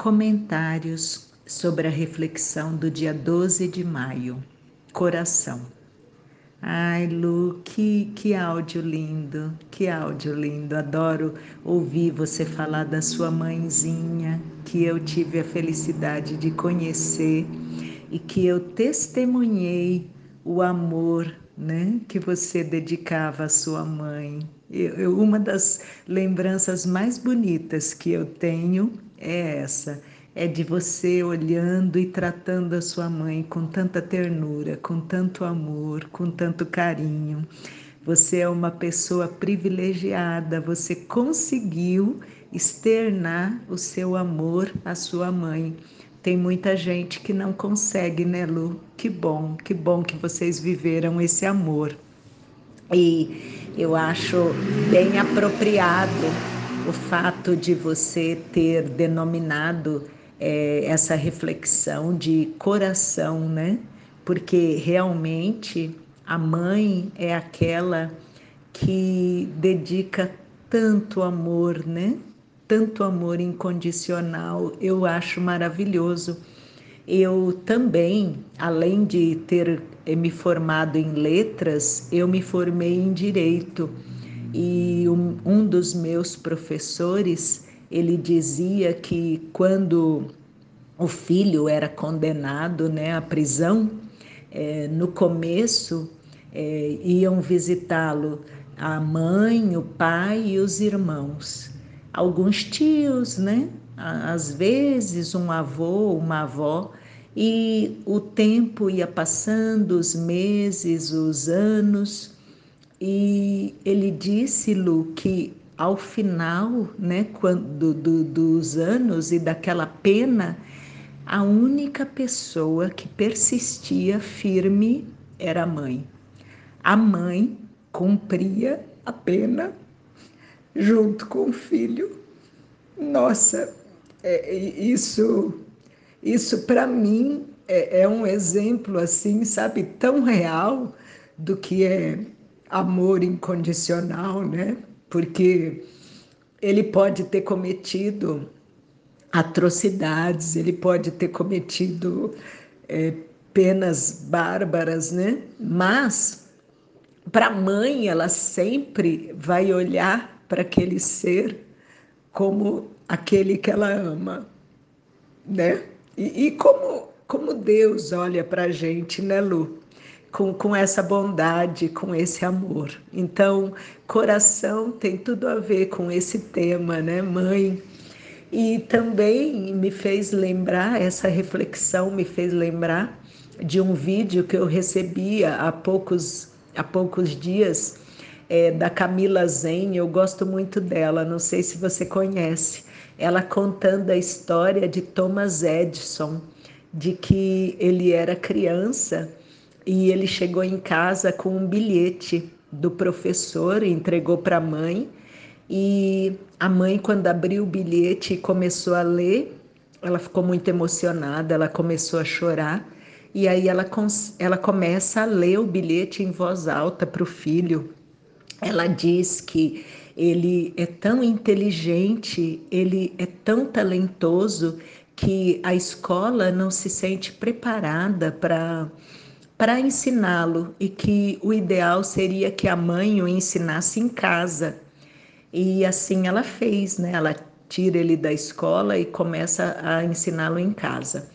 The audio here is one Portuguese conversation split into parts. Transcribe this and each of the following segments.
Comentários sobre a reflexão do dia 12 de maio. Coração. Ai, Lu, que, que áudio lindo, que áudio lindo. Adoro ouvir você falar da sua mãezinha, que eu tive a felicidade de conhecer e que eu testemunhei o amor né, que você dedicava à sua mãe. Eu, eu, uma das lembranças mais bonitas que eu tenho é essa, é de você olhando e tratando a sua mãe com tanta ternura, com tanto amor, com tanto carinho. Você é uma pessoa privilegiada, você conseguiu externar o seu amor à sua mãe. Tem muita gente que não consegue, né, Lu? Que bom, que bom que vocês viveram esse amor. E eu acho bem apropriado o fato de você ter denominado é, essa reflexão de coração, né? Porque realmente a mãe é aquela que dedica tanto amor, né? tanto amor incondicional, eu acho maravilhoso. Eu também, além de ter eh, me formado em letras, eu me formei em direito. E um, um dos meus professores, ele dizia que quando o filho era condenado né, à prisão, é, no começo é, iam visitá-lo a mãe, o pai e os irmãos alguns tios, né? Às vezes um avô, uma avó, e o tempo ia passando, os meses, os anos, e ele disse, Lu, que ao final, né, quando, do, dos anos e daquela pena, a única pessoa que persistia firme era a mãe. A mãe cumpria a pena junto com o filho. Nossa, é, isso, isso para mim é, é um exemplo assim, sabe, tão real do que é amor incondicional, né? Porque ele pode ter cometido atrocidades, ele pode ter cometido é, penas bárbaras, né? Mas para a mãe, ela sempre vai olhar para aquele ser como aquele que ela ama, né? E, e como, como Deus olha para a gente, né, Lu? Com, com essa bondade, com esse amor. Então, coração tem tudo a ver com esse tema, né, mãe? E também me fez lembrar, essa reflexão me fez lembrar de um vídeo que eu recebia há poucos, há poucos dias é, da Camila Zen, eu gosto muito dela, não sei se você conhece. Ela contando a história de Thomas Edison, de que ele era criança e ele chegou em casa com um bilhete do professor, entregou para a mãe, e a mãe, quando abriu o bilhete e começou a ler, ela ficou muito emocionada, ela começou a chorar, e aí ela, ela começa a ler o bilhete em voz alta para o filho. Ela diz que ele é tão inteligente, ele é tão talentoso que a escola não se sente preparada para para ensiná-lo e que o ideal seria que a mãe o ensinasse em casa. E assim ela fez, né? Ela tira ele da escola e começa a ensiná-lo em casa.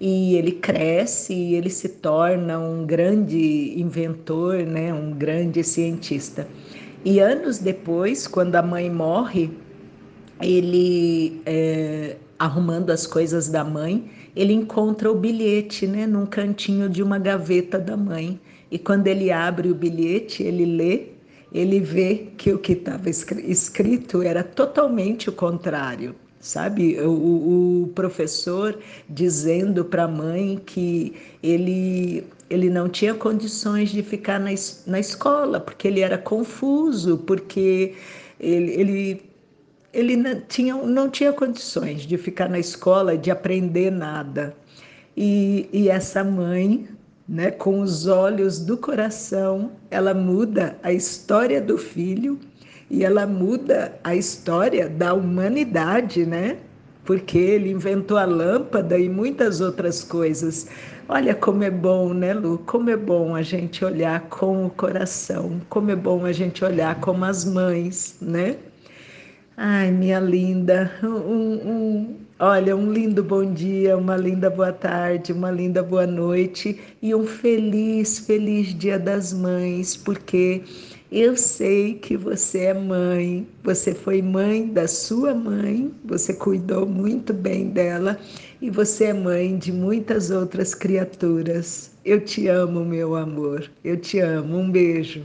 E ele cresce e ele se torna um grande inventor, né? Um grande cientista. E anos depois, quando a mãe morre, ele, é, arrumando as coisas da mãe, ele encontra o bilhete, né, num cantinho de uma gaveta da mãe. E quando ele abre o bilhete, ele lê, ele vê que o que estava escrito era totalmente o contrário sabe? O, o, professor dizendo para a mãe que ele ele não tinha condições de ficar na, na escola, porque ele era confuso, porque ele, ele, ele não, tinha, não tinha condições de ficar na escola, de aprender nada. E, e essa mãe, né, com os olhos do coração, ela muda a história do filho e ela muda a história da humanidade, né? porque ele inventou a lâmpada e muitas outras coisas. Olha como é bom, né, Lu? Como é bom a gente olhar com o coração, como é bom a gente olhar como as mães, né? Ai, minha linda, um, um, olha, um lindo bom dia, uma linda boa tarde, uma linda boa noite e um feliz, feliz Dia das Mães, porque eu sei que você é mãe, você foi mãe da sua mãe, você cuidou muito bem dela e você é mãe de muitas outras criaturas. Eu te amo, meu amor, eu te amo. Um beijo.